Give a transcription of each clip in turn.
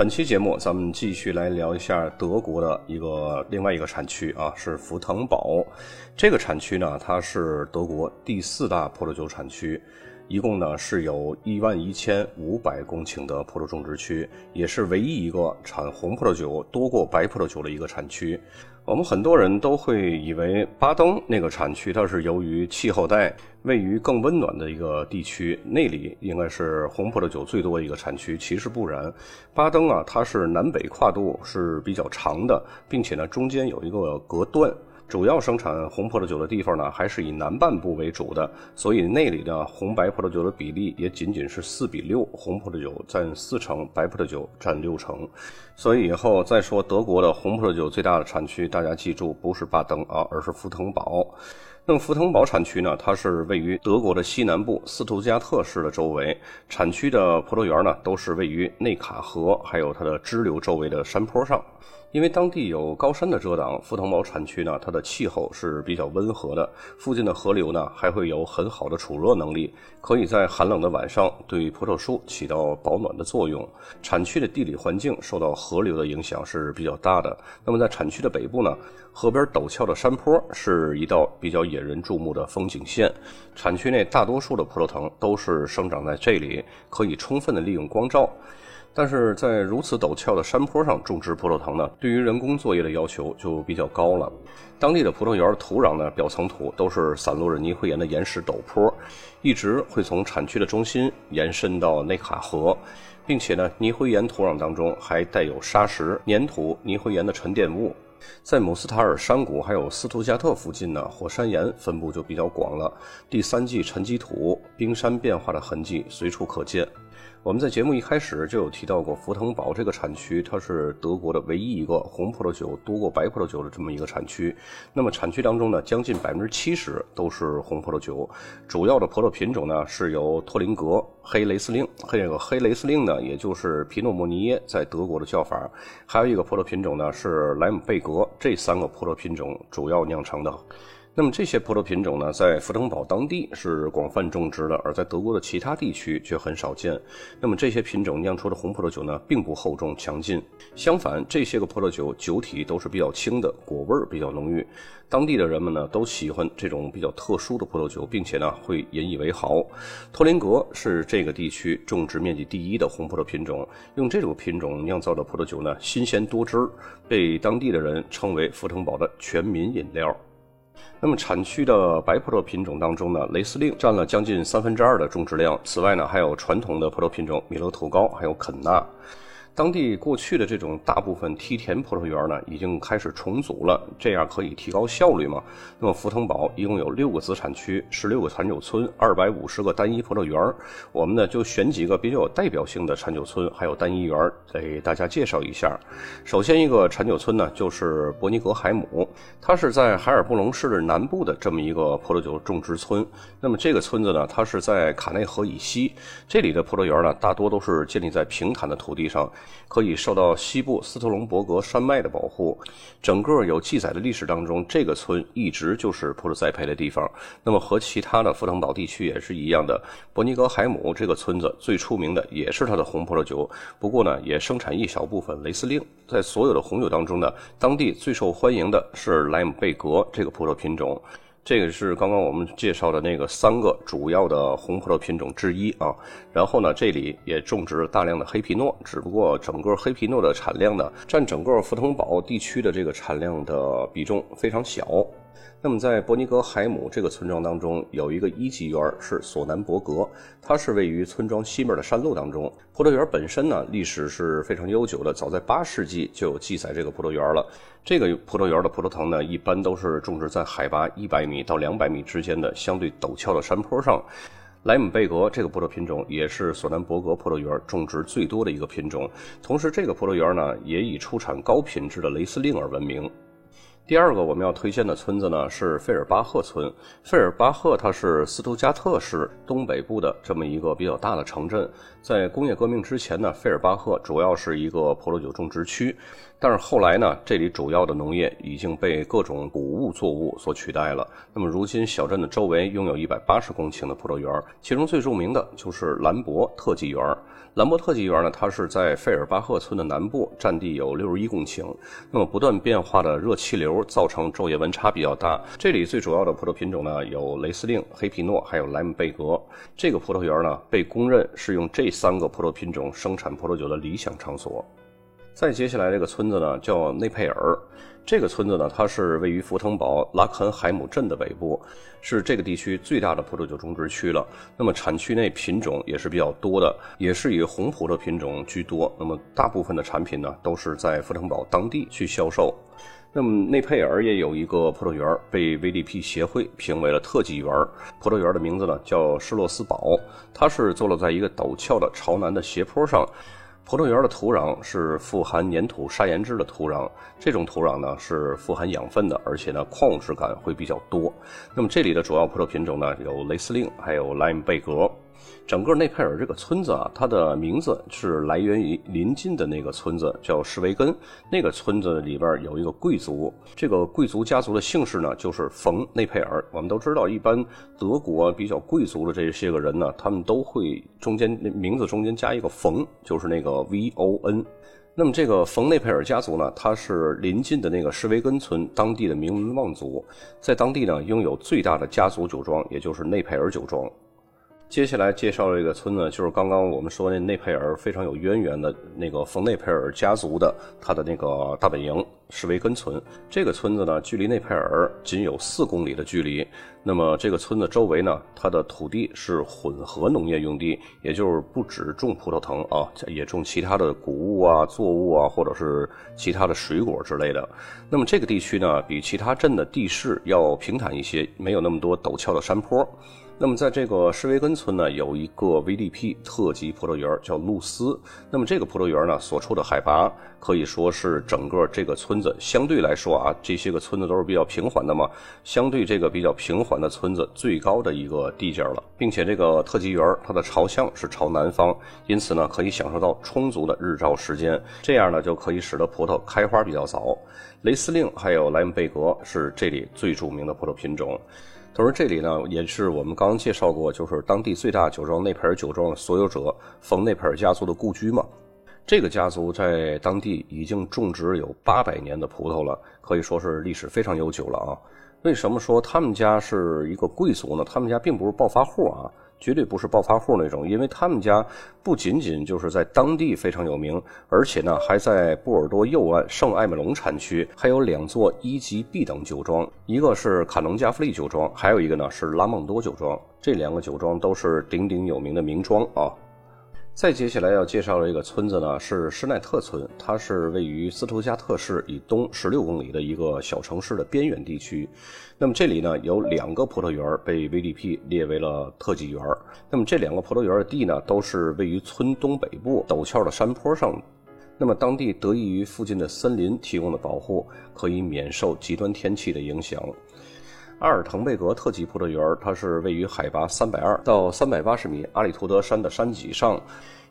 本期节目，咱们继续来聊一下德国的一个另外一个产区啊，是福腾堡。这个产区呢，它是德国第四大葡萄酒产区，一共呢是有一万一千五百公顷的葡萄种植区，也是唯一一个产红葡萄酒多过白葡萄酒的一个产区。我们很多人都会以为巴登那个产区，它是由于气候带位于更温暖的一个地区，那里应该是红葡萄酒最多的一个产区。其实不然，巴登啊，它是南北跨度是比较长的，并且呢中间有一个隔断。主要生产红葡萄酒的地方呢，还是以南半部为主的，所以那里的红白葡萄酒的比例也仅仅是四比六，红葡萄酒占四成，白葡萄酒占六成。所以以后再说德国的红葡萄酒最大的产区，大家记住不是巴登啊，而是福腾堡。那么福腾堡产区呢，它是位于德国的西南部斯图加特市的周围，产区的葡萄园呢都是位于内卡河还有它的支流周围的山坡上。因为当地有高山的遮挡，福腾堡产区呢，它的气候是比较温和的，附近的河流呢还会有很好的储热能力，可以在寒冷的晚上对葡萄树起到保暖的作用。产区的地理环境受到河流的影响是比较大的。那么在产区的北部呢，河边陡峭的山坡是一道比较引人注目的风景线。产区内大多数的葡萄藤都是生长在这里，可以充分的利用光照。但是在如此陡峭的山坡上种植葡萄藤呢，对于人工作业的要求就比较高了。当地的葡萄园土壤呢，表层土都是散落着泥灰岩的岩石陡坡，一直会从产区的中心延伸到内卡河，并且呢，泥灰岩土壤当中还带有沙石、粘土、泥灰岩的沉淀物。在姆斯塔尔山谷还有斯图加特附近呢，火山岩分布就比较广了，第三纪沉积土、冰山变化的痕迹随处可见。我们在节目一开始就有提到过，福腾堡这个产区，它是德国的唯一一个红葡萄酒多过白葡萄酒的这么一个产区。那么产区当中呢，将近百分之七十都是红葡萄酒，主要的葡萄品种呢是由托林格、黑雷司令，这个黑雷司令呢，也就是皮诺莫尼耶在德国的叫法，还有一个葡萄品种呢是莱姆贝格，这三个葡萄品种主要酿成的。那么这些葡萄品种呢，在福腾堡当地是广泛种植的，而在德国的其他地区却很少见。那么这些品种酿出的红葡萄酒呢，并不厚重强劲，相反，这些个葡萄酒酒体都是比较轻的，果味儿比较浓郁。当地的人们呢，都喜欢这种比较特殊的葡萄酒，并且呢，会引以为豪。托林格是这个地区种植面积第一的红葡萄品种，用这种品种酿造的葡萄酒呢，新鲜多汁，被当地的人称为福腾堡的全民饮料。那么产区的白葡萄品种当中呢，雷司令占了将近三分之二的种植量。此外呢，还有传统的葡萄品种米勒头高，还有肯纳。当地过去的这种大部分梯田葡萄园呢，已经开始重组了，这样可以提高效率嘛？那么福腾堡一共有六个子产区，十六个产酒村，二百五十个单一葡萄园我们呢就选几个比较有代表性的产酒村还有单一园给大家介绍一下。首先一个产酒村呢，就是伯尼格海姆，它是在海尔布隆市南部的这么一个葡萄酒种植村。那么这个村子呢，它是在卡内河以西，这里的葡萄园呢，大多都是建立在平坦的土地上。可以受到西部斯特隆伯格山脉的保护。整个有记载的历史当中，这个村一直就是葡萄栽培的地方。那么和其他的福腾堡地区也是一样的，伯尼格海姆这个村子最出名的也是它的红葡萄酒。不过呢，也生产一小部分雷司令。在所有的红酒当中呢，当地最受欢迎的是莱姆贝格这个葡萄品种。这个是刚刚我们介绍的那个三个主要的红葡萄品种之一啊，然后呢，这里也种植了大量的黑皮诺，只不过整个黑皮诺的产量呢，占整个福腾堡地区的这个产量的比重非常小。那么，在伯尼格海姆这个村庄当中，有一个一级园是索南伯格，它是位于村庄西面的山路当中。葡萄园本身呢，历史是非常悠久的，早在八世纪就有记载这个葡萄园了。这个葡萄园的葡萄藤呢，一般都是种植在海拔一百米到两百米之间的相对陡峭的山坡上。莱姆贝格这个葡萄品种也是索南伯格葡萄园种植最多的一个品种，同时这个葡萄园呢，也以出产高品质的雷司令而闻名。第二个我们要推荐的村子呢是费尔巴赫村。费尔巴赫它是斯图加特市东北部的这么一个比较大的城镇。在工业革命之前呢，费尔巴赫主要是一个葡萄酒种植区，但是后来呢，这里主要的农业已经被各种谷物作物所取代了。那么如今小镇的周围拥有一百八十公顷的葡萄园，其中最著名的就是兰博特级园。兰博特级园呢，它是在费尔巴赫村的南部，占地有六十一公顷。那么不断变化的热气流造成昼夜温差比较大。这里最主要的葡萄品种呢，有雷司令、黑皮诺，还有莱姆贝格。这个葡萄园呢，被公认是用这三个葡萄品种生产葡萄酒的理想场所。再接下来这个村子呢，叫内佩尔。这个村子呢，它是位于福腾堡拉肯海姆镇的北部，是这个地区最大的葡萄酒种植区了。那么产区内品种也是比较多的，也是以红葡萄品种居多。那么大部分的产品呢，都是在福腾堡当地去销售。那么内佩尔也有一个葡萄园，被 VDP 协会评为了特级园。葡萄园的名字呢叫施洛斯堡，它是坐落在一个陡峭的朝南的斜坡上。葡萄园的土壤是富含粘土砂岩质的土壤，这种土壤呢是富含养分的，而且呢矿物质感会比较多。那么这里的主要葡萄品种呢有雷司令，还有莱姆贝格。整个内佩尔这个村子啊，它的名字是来源于临近的那个村子，叫施维根。那个村子里边有一个贵族，这个贵族家族的姓氏呢，就是冯内佩尔。我们都知道，一般德国比较贵族的这些个人呢，他们都会中间名字中间加一个冯，就是那个 V O N。那么这个冯内佩尔家族呢，他是临近的那个施维根村当地的名门望族，在当地呢拥有最大的家族酒庄，也就是内佩尔酒庄。接下来介绍这个村子，就是刚刚我们说那内佩尔非常有渊源的那个冯内佩尔家族的他的那个大本营施维根村。这个村子呢，距离内佩尔仅有四公里的距离。那么这个村子周围呢，它的土地是混合农业用地，也就是不只种葡萄藤啊，也种其他的谷物啊、作物啊，或者是其他的水果之类的。那么这个地区呢，比其他镇的地势要平坦一些，没有那么多陡峭的山坡。那么，在这个施维根村呢，有一个 VDP 特级葡萄园，叫露丝。那么，这个葡萄园呢，所处的海拔可以说是整个这个村子相对来说啊，这些个村子都是比较平缓的嘛。相对这个比较平缓的村子，最高的一个地界了，并且这个特级园它的朝向是朝南方，因此呢，可以享受到充足的日照时间，这样呢，就可以使得葡萄开花比较早。雷司令还有莱姆贝格是这里最著名的葡萄品种。同时，这里呢也是我们刚刚介绍过，就是当地最大酒庄内佩尔酒庄的所有者冯内佩尔家族的故居嘛。这个家族在当地已经种植有八百年的葡萄了，可以说是历史非常悠久了啊。为什么说他们家是一个贵族呢？他们家并不是暴发户啊。绝对不是暴发户那种，因为他们家不仅仅就是在当地非常有名，而且呢还在波尔多右岸圣埃美隆产区还有两座一级 B 等酒庄，一个是卡农加弗利酒庄，还有一个呢是拉蒙多酒庄。这两个酒庄都是鼎鼎有名的名庄啊。再接下来要介绍的一个村子呢，是施奈特村，它是位于斯图加特市以东十六公里的一个小城市的边缘地区。那么这里呢有两个葡萄园被 VDP 列为了特级园。那么这两个葡萄园的地呢，都是位于村东北部陡峭的山坡上。那么当地得益于附近的森林提供的保护，可以免受极端天气的影响。阿尔滕贝格特级葡萄园，它是位于海拔三百二到三百八十米阿里图德山的山脊上，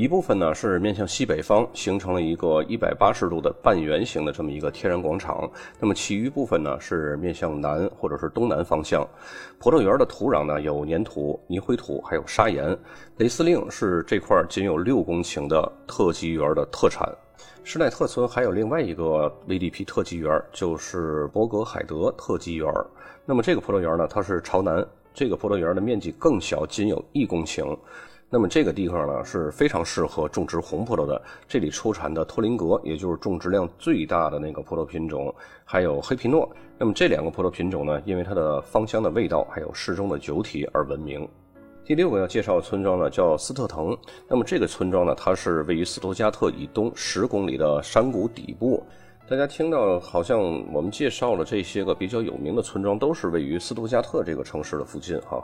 一部分呢是面向西北方，形成了一个一百八十度的半圆形的这么一个天然广场。那么其余部分呢是面向南或者是东南方向。葡萄园的土壤呢有粘土、泥灰土，还有砂岩。雷司令是这块仅有六公顷的特级园的特产。施耐特村还有另外一个 VDP 特级园，就是博格海德特级园。那么这个葡萄园呢，它是朝南，这个葡萄园的面积更小，仅有一公顷。那么这个地方呢是非常适合种植红葡萄的。这里出产的托林格，也就是种植量最大的那个葡萄品种，还有黑皮诺。那么这两个葡萄品种呢，因为它的芳香的味道，还有适中的酒体而闻名。第六个要介绍的村庄呢，叫斯特滕。那么这个村庄呢，它是位于斯图加特以东十公里的山谷底部。大家听到好像我们介绍了这些个比较有名的村庄，都是位于斯图加特这个城市的附近哈。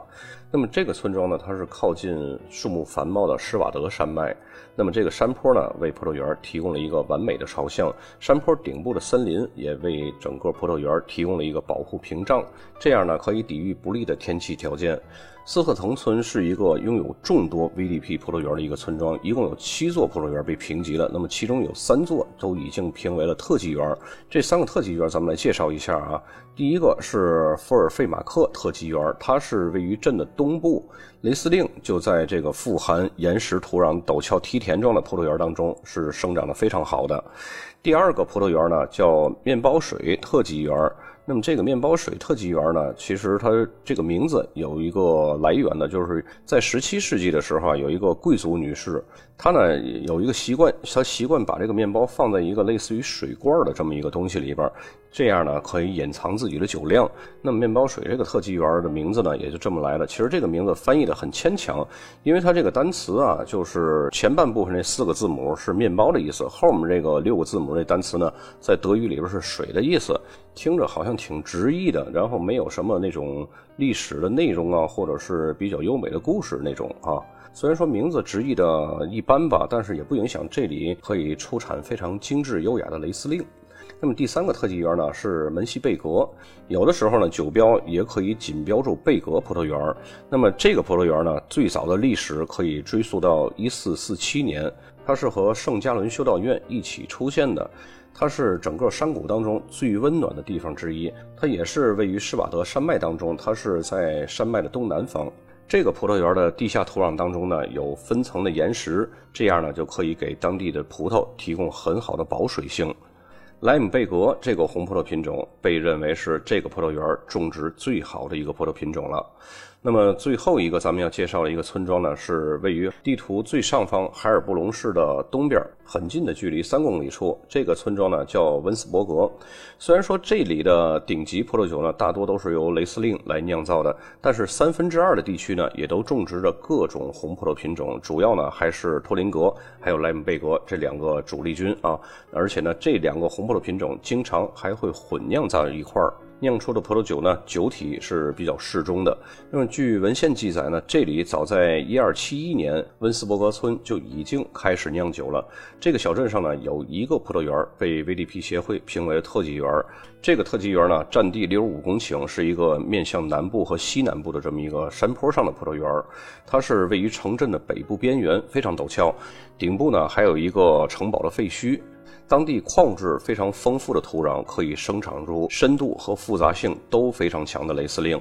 那么这个村庄呢，它是靠近树木繁茂的施瓦德山脉。那么这个山坡呢，为葡萄园提供了一个完美的朝向。山坡顶部的森林也为整个葡萄园提供了一个保护屏障，这样呢可以抵御不利的天气条件。斯赫滕村是一个拥有众多 VDP 葡萄园的一个村庄，一共有七座葡萄园被评级了。那么其中有三座都已经评为了特级园。这三个特级园咱们来介绍一下啊。第一个是福尔费马克特级园，它是位于镇的东部，雷司令就在这个富含岩石土壤、陡峭梯田状的葡萄园当中是生长的非常好的。第二个葡萄园呢叫面包水特级园。那么这个面包水特级园呢，其实它这个名字有一个来源呢，就是在十七世纪的时候啊，有一个贵族女士，他呢有一个习惯，他习惯把这个面包放在一个类似于水罐的这么一个东西里边。这样呢，可以隐藏自己的酒量。那么，面包水这个特级园的名字呢，也就这么来的。其实这个名字翻译的很牵强，因为它这个单词啊，就是前半部分那四个字母是面包的意思，后面这个六个字母那单词呢，在德语里边是水的意思，听着好像挺直译的，然后没有什么那种历史的内容啊，或者是比较优美的故事那种啊。虽然说名字直译的一般吧，但是也不影响这里可以出产非常精致优雅的雷司令。那么第三个特级园呢是门西贝格，有的时候呢酒标也可以仅标注贝格葡萄园。那么这个葡萄园呢最早的历史可以追溯到一四四七年，它是和圣加伦修道院一起出现的，它是整个山谷当中最温暖的地方之一，它也是位于施瓦德山脉当中，它是在山脉的东南方。这个葡萄园的地下土壤当中呢有分层的岩石，这样呢就可以给当地的葡萄提供很好的保水性。莱姆贝格这个红葡萄品种被认为是这个葡萄园种植最好的一个葡萄品种了。那么最后一个咱们要介绍的一个村庄呢，是位于地图最上方海尔布隆市的东边，很近的距离，三公里处。这个村庄呢叫温斯伯格。虽然说这里的顶级葡萄酒呢大多都是由雷司令来酿造的，但是三分之二的地区呢也都种植着各种红葡萄品种，主要呢还是托林格还有莱姆贝格这两个主力军啊。而且呢这两个红葡萄品种经常还会混酿在一块儿。酿出的葡萄酒呢，酒体是比较适中的。那么，据文献记载呢，这里早在一二七一年，温斯伯格村就已经开始酿酒了。这个小镇上呢，有一个葡萄园被 VDP 协会评为特级园。这个特级园呢，占地六十五公顷，是一个面向南部和西南部的这么一个山坡上的葡萄园。它是位于城镇的北部边缘，非常陡峭，顶部呢还有一个城堡的废墟。当地矿质非常丰富的土壤，可以生长出深度和复杂性都非常强的雷司令。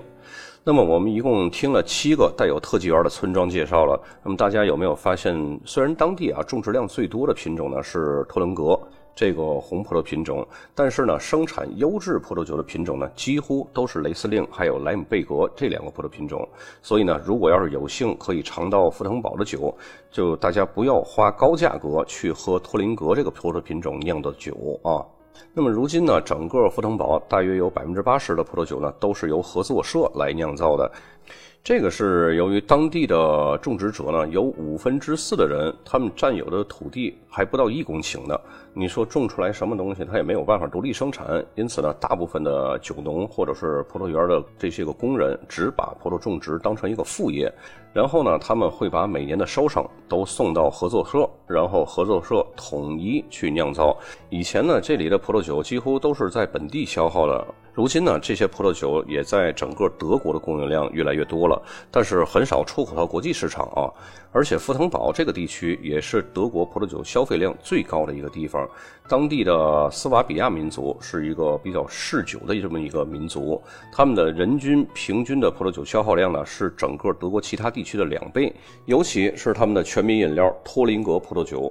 那么，我们一共听了七个带有特技园的村庄介绍了。那么，大家有没有发现，虽然当地啊种植量最多的品种呢是托伦格？这个红葡萄品种，但是呢，生产优质葡萄酒的品种呢，几乎都是雷司令还有莱姆贝格这两个葡萄品种。所以呢，如果要是有幸可以尝到福腾堡的酒，就大家不要花高价格去喝托林格这个葡萄品种酿的酒啊。那么如今呢，整个福腾堡大约有百分之八十的葡萄酒呢，都是由合作社来酿造的。这个是由于当地的种植者呢，有五分之四的人，他们占有的土地还不到一公顷呢。你说种出来什么东西，他也没有办法独立生产。因此呢，大部分的酒农或者是葡萄园的这些个工人，只把葡萄种植当成一个副业。然后呢，他们会把每年的收成都送到合作社，然后合作社统一去酿造。以前呢，这里的葡萄酒几乎都是在本地消耗的。如今呢，这些葡萄酒也在整个德国的供应量越来越多了，但是很少出口到国际市场啊。而且福腾堡这个地区也是德国葡萄酒消费量最高的一个地方。当地的斯瓦比亚民族是一个比较嗜酒的这么一个民族，他们的人均平均的葡萄酒消耗量呢是整个德国其他地区的两倍，尤其是他们的全民饮料托林格葡萄酒。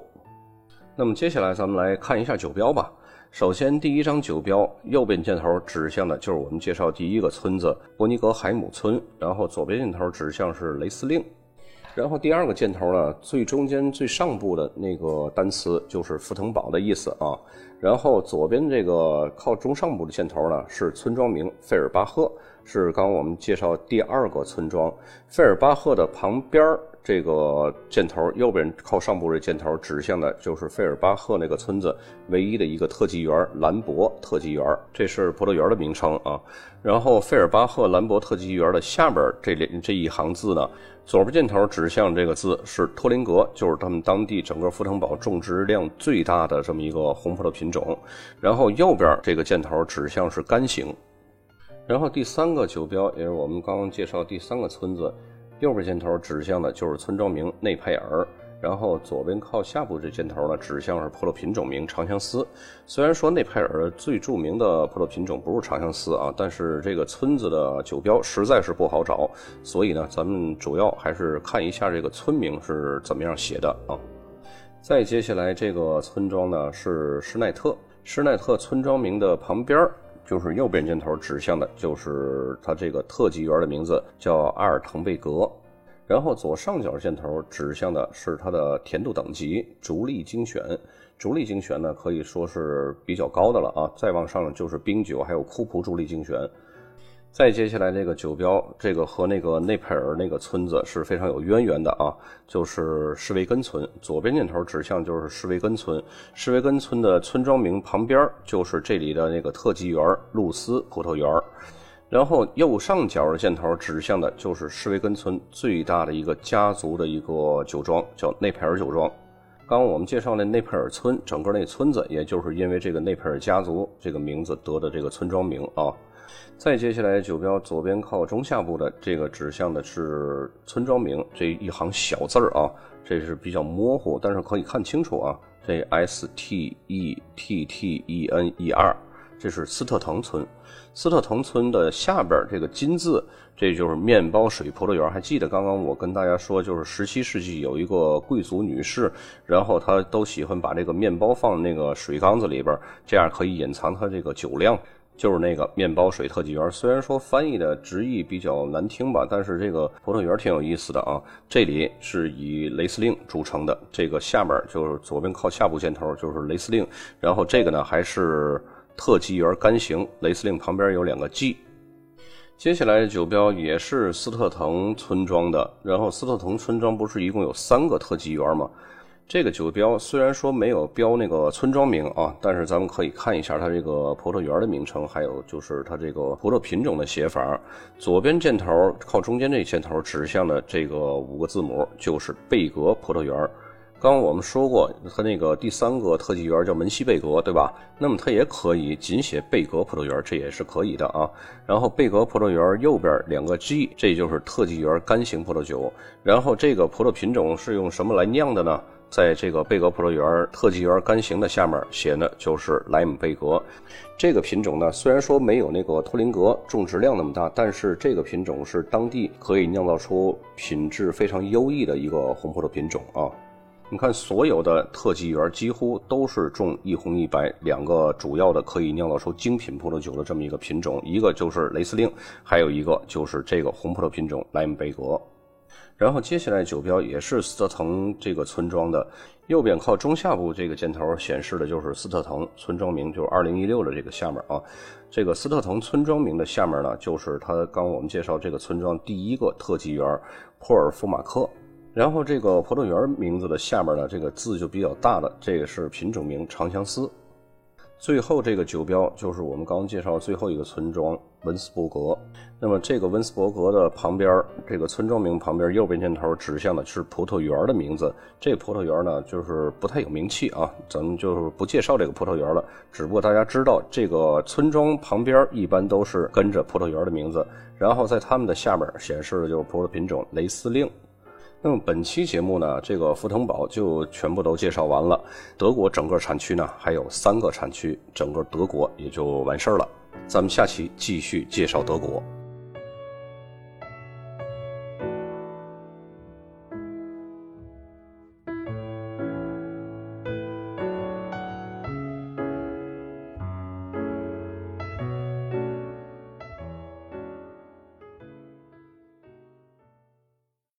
那么接下来咱们来看一下酒标吧。首先，第一张酒标右边箭头指向的就是我们介绍第一个村子伯尼格海姆村，然后左边箭头指向是雷司令，然后第二个箭头呢，最中间最上部的那个单词就是福腾堡的意思啊，然后左边这个靠中上部的箭头呢是村庄名费尔巴赫，是刚刚我们介绍第二个村庄费尔巴赫的旁边儿这个箭头，右边靠上部这箭头指向的就是费尔巴赫那个村子唯一的一个特级园——兰博特级园，这是葡萄园的名称啊。然后费尔巴赫兰博特级园的下边这这一行字呢，左边箭头指向这个字是托林格，就是他们当地整个福腾堡种植量最大的这么一个红葡萄品种。然后右边这个箭头指向是干型。然后第三个酒标也是我们刚刚介绍第三个村子。右边箭头指向的就是村庄名内佩尔，然后左边靠下部这箭头呢指向是葡萄品种名长相思。虽然说内佩尔最著名的葡萄品种不是长相思啊，但是这个村子的酒标实在是不好找，所以呢，咱们主要还是看一下这个村名是怎么样写的啊。再接下来这个村庄呢是施耐特，施耐特村庄名的旁边就是右边箭头指向的，就是它这个特级园的名字叫阿尔滕贝格，然后左上角箭头指向的是它的甜度等级，逐利精选。逐利精选呢可以说是比较高的了啊，再往上就是冰酒，还有库普逐利精选。再接下来这个酒标，这个和那个内佩尔那个村子是非常有渊源的啊，就是施维根村。左边箭头指向就是施维根村，施维根村的村庄名旁边就是这里的那个特级园露丝葡萄园。然后右上角的箭头指向的就是施维根村最大的一个家族的一个酒庄，叫内佩尔酒庄。刚刚我们介绍那内佩尔村，整个那村子也就是因为这个内佩尔家族这个名字得的这个村庄名啊。再接下来，酒标左边靠中下部的这个指向的是村庄名，这一行小字儿啊，这是比较模糊，但是可以看清楚啊。这 S T E T T E N E R，这是斯特滕村。斯特滕村的下边这个金字，这就是面包水葡萄园。还记得刚刚我跟大家说，就是十七世纪有一个贵族女士，然后她都喜欢把这个面包放那个水缸子里边，这样可以隐藏她这个酒量。就是那个面包水特级园，虽然说翻译的直译比较难听吧，但是这个葡萄园挺有意思的啊。这里是以雷司令著称的，这个下面就是左边靠下部箭头就是雷司令，然后这个呢还是特级园干型，雷司令旁边有两个 G。接下来的酒标也是斯特滕村庄的，然后斯特滕村庄不是一共有三个特级园吗？这个酒标虽然说没有标那个村庄名啊，但是咱们可以看一下它这个葡萄园的名称，还有就是它这个葡萄品种的写法。左边箭头靠中间这箭头指向的这个五个字母就是贝格葡萄园。刚我们说过，它那个第三个特级园叫门西贝格，对吧？那么它也可以仅写贝格葡萄园，这也是可以的啊。然后贝格葡萄园右边两个 G，这就是特级园干型葡萄酒。然后这个葡萄品种是用什么来酿的呢？在这个贝格葡萄园特级园干型的下面写的就是莱姆贝格，这个品种呢，虽然说没有那个托林格种植量那么大，但是这个品种是当地可以酿造出品质非常优异的一个红葡萄品种啊。你看，所有的特级园几乎都是种一红一白两个主要的可以酿造出精品葡萄酒的这么一个品种，一个就是雷司令，还有一个就是这个红葡萄品种莱姆贝格。然后接下来酒标也是斯特腾这个村庄的，右边靠中下部这个箭头显示的就是斯特腾村庄名，就是二零一六的这个下面啊。这个斯特腾村庄名的下面呢，就是它刚我们介绍这个村庄第一个特级园珀尔夫马克。然后这个葡萄园名字的下面呢，这个字就比较大的，这个是品种名长相思。最后这个酒标就是我们刚刚介绍最后一个村庄温斯伯格。那么这个温斯伯格的旁边，这个村庄名旁边右边箭头指向的是葡萄园的名字。这个葡萄园呢，就是不太有名气啊，咱们就是不介绍这个葡萄园了。只不过大家知道，这个村庄旁边一般都是跟着葡萄园的名字，然后在他们的下面显示的就是葡萄品种雷司令。那么本期节目呢，这个福腾堡就全部都介绍完了。德国整个产区呢还有三个产区，整个德国也就完事儿了。咱们下期继续介绍德国。